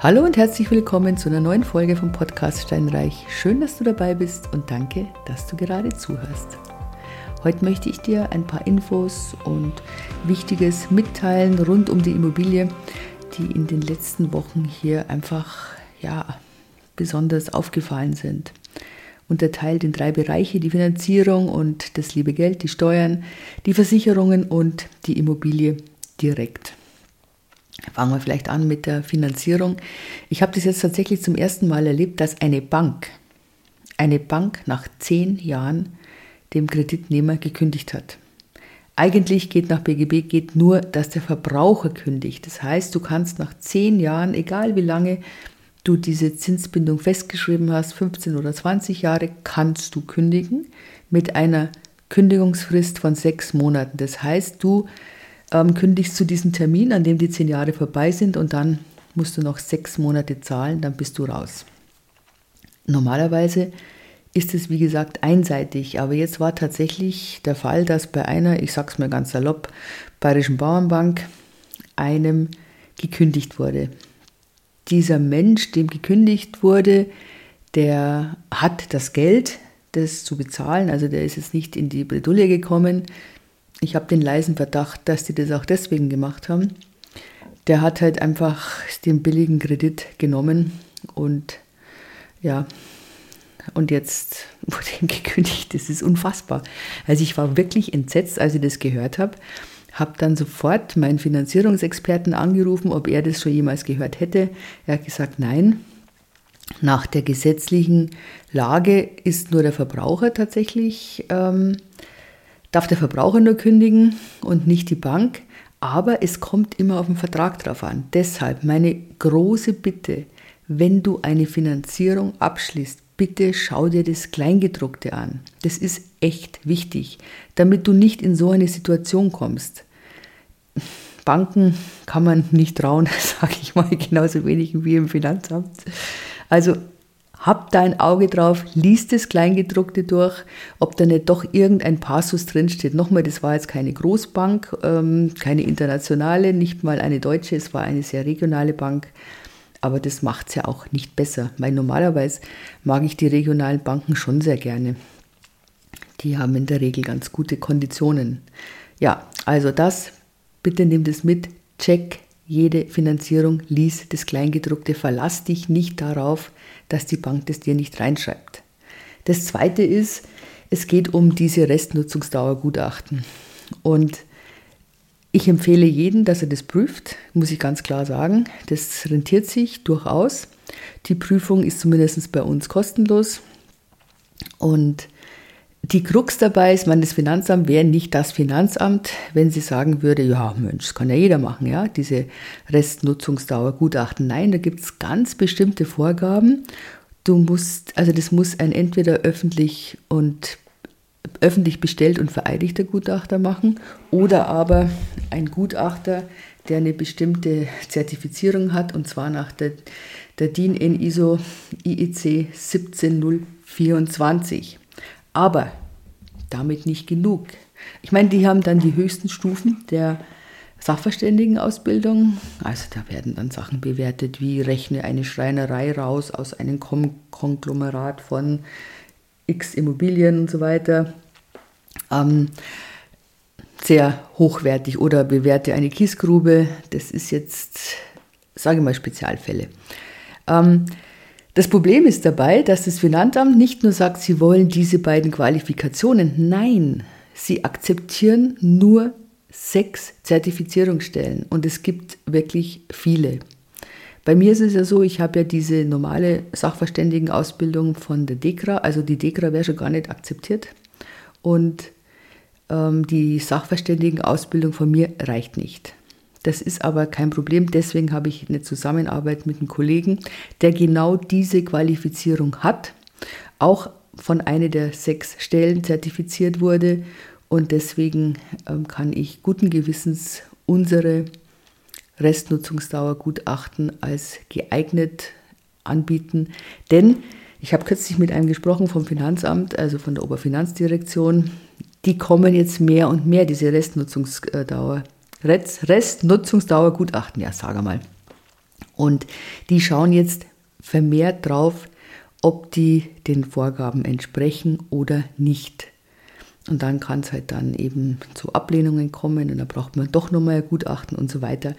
Hallo und herzlich willkommen zu einer neuen Folge vom Podcast Steinreich. Schön, dass du dabei bist und danke, dass du gerade zuhörst. Heute möchte ich dir ein paar Infos und Wichtiges mitteilen rund um die Immobilie, die in den letzten Wochen hier einfach ja, besonders aufgefallen sind. Unterteilt in drei Bereiche, die Finanzierung und das liebe Geld, die Steuern, die Versicherungen und die Immobilie direkt. Fangen wir vielleicht an mit der Finanzierung. Ich habe das jetzt tatsächlich zum ersten Mal erlebt, dass eine Bank, eine Bank nach zehn Jahren dem Kreditnehmer gekündigt hat. Eigentlich geht nach BGB geht nur, dass der Verbraucher kündigt. Das heißt, du kannst nach zehn Jahren, egal wie lange du diese Zinsbindung festgeschrieben hast, 15 oder 20 Jahre, kannst du kündigen mit einer Kündigungsfrist von sechs Monaten. Das heißt, du ähm, kündigst zu diesem Termin, an dem die zehn Jahre vorbei sind und dann musst du noch sechs Monate zahlen, dann bist du raus. Normalerweise ist es, wie gesagt, einseitig, aber jetzt war tatsächlich der Fall, dass bei einer, ich sag's mal ganz salopp, Bayerischen Bauernbank einem gekündigt wurde. Dieser Mensch, dem gekündigt wurde, der hat das Geld, das zu bezahlen, also der ist jetzt nicht in die Bredouille gekommen, ich habe den leisen Verdacht, dass die das auch deswegen gemacht haben. Der hat halt einfach den billigen Kredit genommen und ja, und jetzt wurde ihm gekündigt. Das ist unfassbar. Also ich war wirklich entsetzt, als ich das gehört habe. Habe dann sofort meinen Finanzierungsexperten angerufen, ob er das schon jemals gehört hätte. Er hat gesagt, nein. Nach der gesetzlichen Lage ist nur der Verbraucher tatsächlich ähm, darf der Verbraucher nur kündigen und nicht die Bank. Aber es kommt immer auf den Vertrag drauf an. Deshalb meine große Bitte, wenn du eine Finanzierung abschließt, bitte schau dir das Kleingedruckte an. Das ist echt wichtig, damit du nicht in so eine Situation kommst. Banken kann man nicht trauen, sage ich mal, genauso wenig wie im Finanzamt. Also hab da ein Auge drauf, liest das Kleingedruckte durch, ob da nicht doch irgendein Passus drinsteht. Nochmal, das war jetzt keine Großbank, ähm, keine internationale, nicht mal eine deutsche, es war eine sehr regionale Bank. Aber das macht es ja auch nicht besser, weil normalerweise mag ich die regionalen Banken schon sehr gerne. Die haben in der Regel ganz gute Konditionen. Ja, also das, bitte nimm das mit, check jede Finanzierung, lies das Kleingedruckte, verlass dich nicht darauf, dass die Bank das dir nicht reinschreibt. Das zweite ist, es geht um diese Restnutzungsdauergutachten. Und ich empfehle jeden, dass er das prüft, muss ich ganz klar sagen. Das rentiert sich durchaus. Die Prüfung ist zumindest bei uns kostenlos. Und die Krux dabei ist, man, das Finanzamt wäre nicht das Finanzamt, wenn sie sagen würde, ja Mensch, das kann ja jeder machen, ja, diese Restnutzungsdauer Gutachten. Nein, da gibt es ganz bestimmte Vorgaben. Du musst, also das muss ein entweder öffentlich und öffentlich bestellt und vereidigter Gutachter machen oder aber ein Gutachter, der eine bestimmte Zertifizierung hat und zwar nach der, der DIN in ISO IEC 17024. Aber damit nicht genug. Ich meine, die haben dann die höchsten Stufen der Sachverständigenausbildung. Also da werden dann Sachen bewertet, wie rechne eine Schreinerei raus aus einem Konglomerat von X Immobilien und so weiter. Ähm, sehr hochwertig oder bewerte eine Kiesgrube. Das ist jetzt, sage ich mal, Spezialfälle. Ähm, das Problem ist dabei, dass das Finanzamt nicht nur sagt, sie wollen diese beiden Qualifikationen, nein, sie akzeptieren nur sechs Zertifizierungsstellen und es gibt wirklich viele. Bei mir ist es ja so, ich habe ja diese normale Sachverständigenausbildung von der DEKRA, also die DEKRA wäre schon gar nicht akzeptiert und ähm, die Sachverständigenausbildung von mir reicht nicht. Das ist aber kein Problem. Deswegen habe ich eine Zusammenarbeit mit einem Kollegen, der genau diese Qualifizierung hat, auch von einer der sechs Stellen zertifiziert wurde. Und deswegen ähm, kann ich guten Gewissens unsere Restnutzungsdauergutachten als geeignet anbieten. Denn ich habe kürzlich mit einem gesprochen vom Finanzamt, also von der Oberfinanzdirektion. Die kommen jetzt mehr und mehr, diese Restnutzungsdauer Restnutzungsdauer Gutachten, ja, sage mal. Und die schauen jetzt vermehrt drauf, ob die den Vorgaben entsprechen oder nicht. Und dann kann es halt dann eben zu Ablehnungen kommen und da braucht man doch nochmal ein Gutachten und so weiter.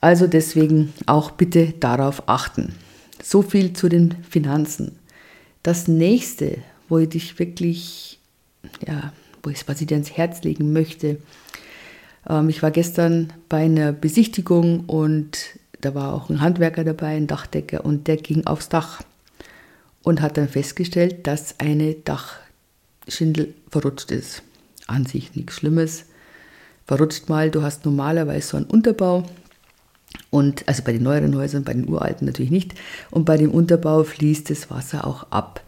Also deswegen auch bitte darauf achten. So viel zu den Finanzen. Das nächste, wo ich dich wirklich, ja, wo ich, was ich dir ans Herz legen möchte. Ähm, ich war gestern bei einer Besichtigung und da war auch ein Handwerker dabei, ein Dachdecker, und der ging aufs Dach und hat dann festgestellt, dass eine Dachschindel verrutscht ist. An sich nichts Schlimmes. Verrutscht mal, du hast normalerweise so einen Unterbau. Und also bei den neueren Häusern, bei den uralten natürlich nicht. Und bei dem Unterbau fließt das Wasser auch ab.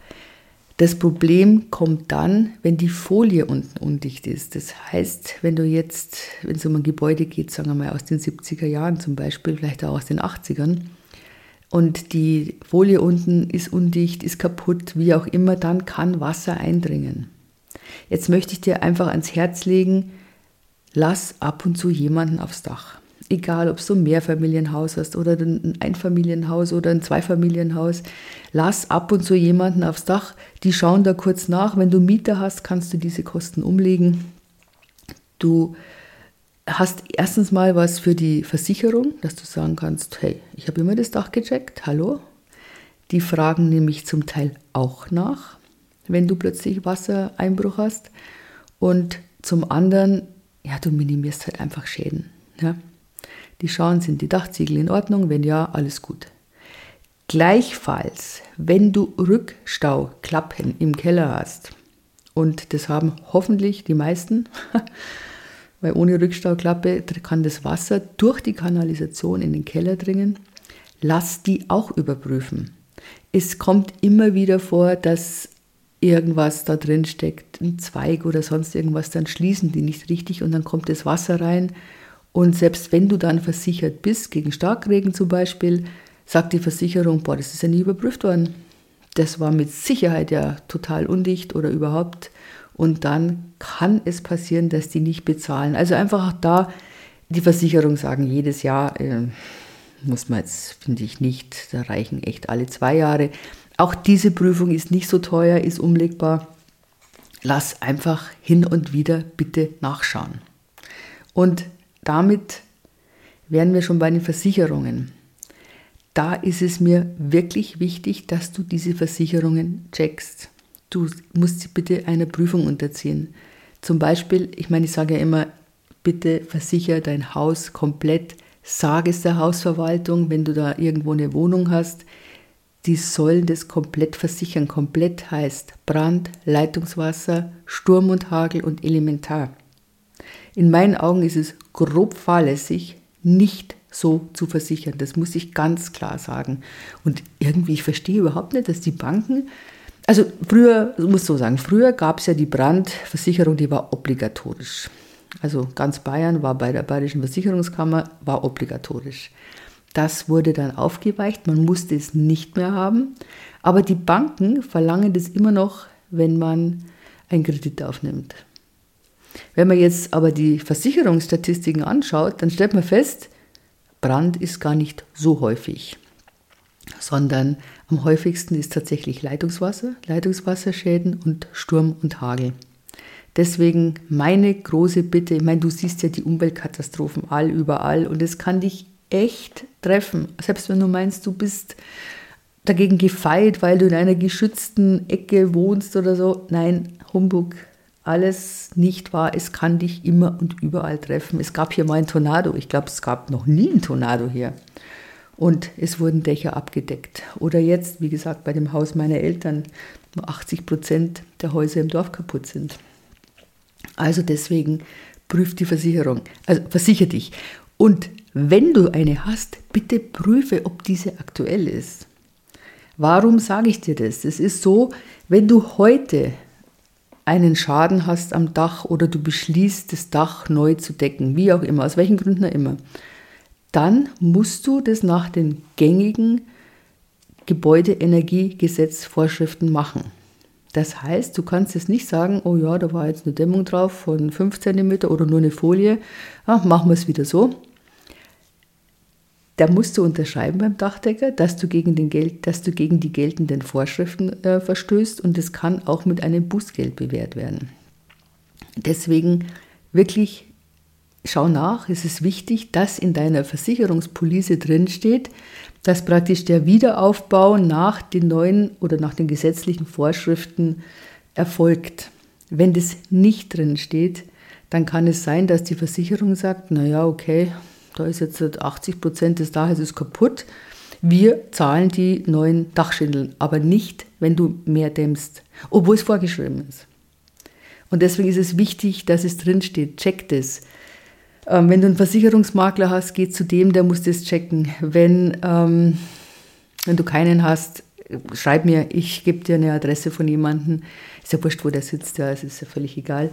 Das Problem kommt dann, wenn die Folie unten undicht ist. Das heißt, wenn du jetzt, wenn es um ein Gebäude geht, sagen wir mal aus den 70er Jahren zum Beispiel, vielleicht auch aus den 80ern, und die Folie unten ist undicht, ist kaputt, wie auch immer, dann kann Wasser eindringen. Jetzt möchte ich dir einfach ans Herz legen, lass ab und zu jemanden aufs Dach. Egal, ob du ein Mehrfamilienhaus hast oder ein Einfamilienhaus oder ein Zweifamilienhaus, lass ab und zu jemanden aufs Dach. Die schauen da kurz nach. Wenn du Mieter hast, kannst du diese Kosten umlegen. Du hast erstens mal was für die Versicherung, dass du sagen kannst, hey, ich habe immer das Dach gecheckt, hallo. Die fragen nämlich zum Teil auch nach, wenn du plötzlich Wassereinbruch hast. Und zum anderen, ja, du minimierst halt einfach Schäden. Ja. Die schauen, sind die Dachziegel in Ordnung? Wenn ja, alles gut. Gleichfalls, wenn du Rückstauklappen im Keller hast, und das haben hoffentlich die meisten, weil ohne Rückstauklappe kann das Wasser durch die Kanalisation in den Keller dringen, lass die auch überprüfen. Es kommt immer wieder vor, dass irgendwas da drin steckt, ein Zweig oder sonst irgendwas, dann schließen die nicht richtig und dann kommt das Wasser rein und selbst wenn du dann versichert bist, gegen Starkregen zum Beispiel, sagt die Versicherung, boah, das ist ja nie überprüft worden. Das war mit Sicherheit ja total undicht oder überhaupt. Und dann kann es passieren, dass die nicht bezahlen. Also einfach da die Versicherung sagen, jedes Jahr äh, muss man jetzt, finde ich nicht, da reichen echt alle zwei Jahre. Auch diese Prüfung ist nicht so teuer, ist umlegbar. Lass einfach hin und wieder bitte nachschauen. Und damit wären wir schon bei den Versicherungen. Da ist es mir wirklich wichtig, dass du diese Versicherungen checkst. Du musst sie bitte einer Prüfung unterziehen. Zum Beispiel, ich meine, ich sage ja immer, bitte versicher dein Haus komplett. Sag es der Hausverwaltung, wenn du da irgendwo eine Wohnung hast, die sollen das komplett versichern. Komplett heißt Brand, Leitungswasser, Sturm und Hagel und Elementar. In meinen Augen ist es grob fahrlässig, nicht so zu versichern. Das muss ich ganz klar sagen. Und irgendwie, ich verstehe überhaupt nicht, dass die Banken, also früher, ich muss so sagen, früher gab es ja die Brandversicherung, die war obligatorisch. Also ganz Bayern war bei der Bayerischen Versicherungskammer, war obligatorisch. Das wurde dann aufgeweicht, man musste es nicht mehr haben. Aber die Banken verlangen das immer noch, wenn man einen Kredit aufnimmt. Wenn man jetzt aber die Versicherungsstatistiken anschaut, dann stellt man fest, Brand ist gar nicht so häufig, sondern am häufigsten ist tatsächlich Leitungswasser, Leitungswasserschäden und Sturm und Hagel. Deswegen meine große Bitte, ich meine, du siehst ja die Umweltkatastrophen all überall und es kann dich echt treffen, selbst wenn du meinst, du bist dagegen gefeit, weil du in einer geschützten Ecke wohnst oder so. Nein, Humbug, alles nicht wahr. Es kann dich immer und überall treffen. Es gab hier mal ein Tornado. Ich glaube, es gab noch nie ein Tornado hier. Und es wurden Dächer abgedeckt. Oder jetzt, wie gesagt, bei dem Haus meiner Eltern, wo 80 Prozent der Häuser im Dorf kaputt sind. Also deswegen prüf die Versicherung. Also versicher dich. Und wenn du eine hast, bitte prüfe, ob diese aktuell ist. Warum sage ich dir das? Es ist so, wenn du heute einen Schaden hast am Dach oder du beschließt, das Dach neu zu decken, wie auch immer, aus welchen Gründen auch immer, dann musst du das nach den gängigen Gebäudeenergiegesetzvorschriften machen. Das heißt, du kannst jetzt nicht sagen, oh ja, da war jetzt eine Dämmung drauf von 5 cm oder nur eine Folie, ah, machen wir es wieder so. Da musst du unterschreiben beim Dachdecker, dass du gegen, den Geld, dass du gegen die geltenden Vorschriften äh, verstößt und es kann auch mit einem Bußgeld bewährt werden. Deswegen wirklich schau nach, es ist wichtig, dass in deiner Versicherungspolice drinsteht, dass praktisch der Wiederaufbau nach den neuen oder nach den gesetzlichen Vorschriften erfolgt. Wenn das nicht drinsteht, dann kann es sein, dass die Versicherung sagt, naja, okay, da ist jetzt 80 Prozent des Daches ist kaputt. Wir zahlen die neuen Dachschindeln, aber nicht, wenn du mehr dämmst, obwohl es vorgeschrieben ist. Und deswegen ist es wichtig, dass es drinsteht. Check das. Ähm, wenn du einen Versicherungsmakler hast, geh zu dem, der muss das checken. Wenn, ähm, wenn du keinen hast, schreib mir, ich gebe dir eine Adresse von jemandem. Ist ja wurscht, wo der sitzt, ja, es ist ja völlig egal.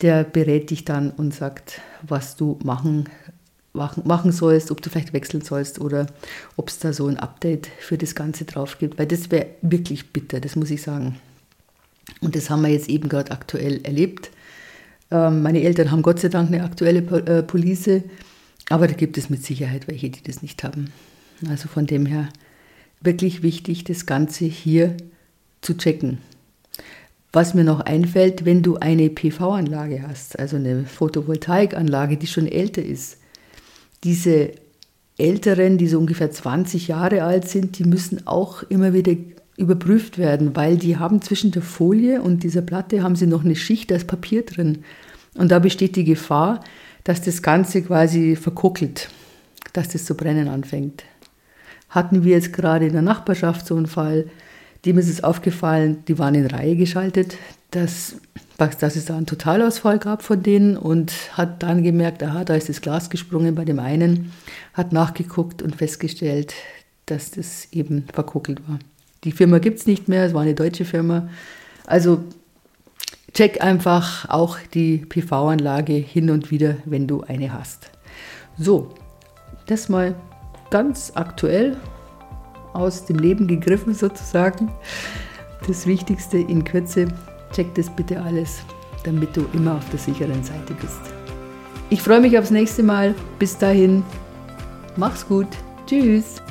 Der berät dich dann und sagt, was du machen machen sollst, ob du vielleicht wechseln sollst oder ob es da so ein Update für das Ganze drauf gibt, weil das wäre wirklich bitter, das muss ich sagen. Und das haben wir jetzt eben gerade aktuell erlebt. Ähm, meine Eltern haben Gott sei Dank eine aktuelle äh, Police, aber da gibt es mit Sicherheit welche, die das nicht haben. Also von dem her wirklich wichtig, das Ganze hier zu checken. Was mir noch einfällt, wenn du eine PV-Anlage hast, also eine Photovoltaikanlage, die schon älter ist, diese Älteren, die so ungefähr 20 Jahre alt sind, die müssen auch immer wieder überprüft werden, weil die haben zwischen der Folie und dieser Platte haben sie noch eine Schicht als Papier drin. Und da besteht die Gefahr, dass das Ganze quasi verkuckelt, dass das zu brennen anfängt. Hatten wir jetzt gerade in der Nachbarschaft so einen Fall, dem ist es aufgefallen, die waren in Reihe geschaltet, dass dass es da einen Totalausfall gab von denen und hat dann gemerkt, aha, da ist das Glas gesprungen bei dem einen, hat nachgeguckt und festgestellt, dass das eben verkuckelt war. Die Firma gibt es nicht mehr, es war eine deutsche Firma. Also check einfach auch die PV-Anlage hin und wieder, wenn du eine hast. So, das mal ganz aktuell aus dem Leben gegriffen sozusagen. Das Wichtigste in Kürze Check das bitte alles, damit du immer auf der sicheren Seite bist. Ich freue mich aufs nächste Mal. Bis dahin, mach's gut. Tschüss.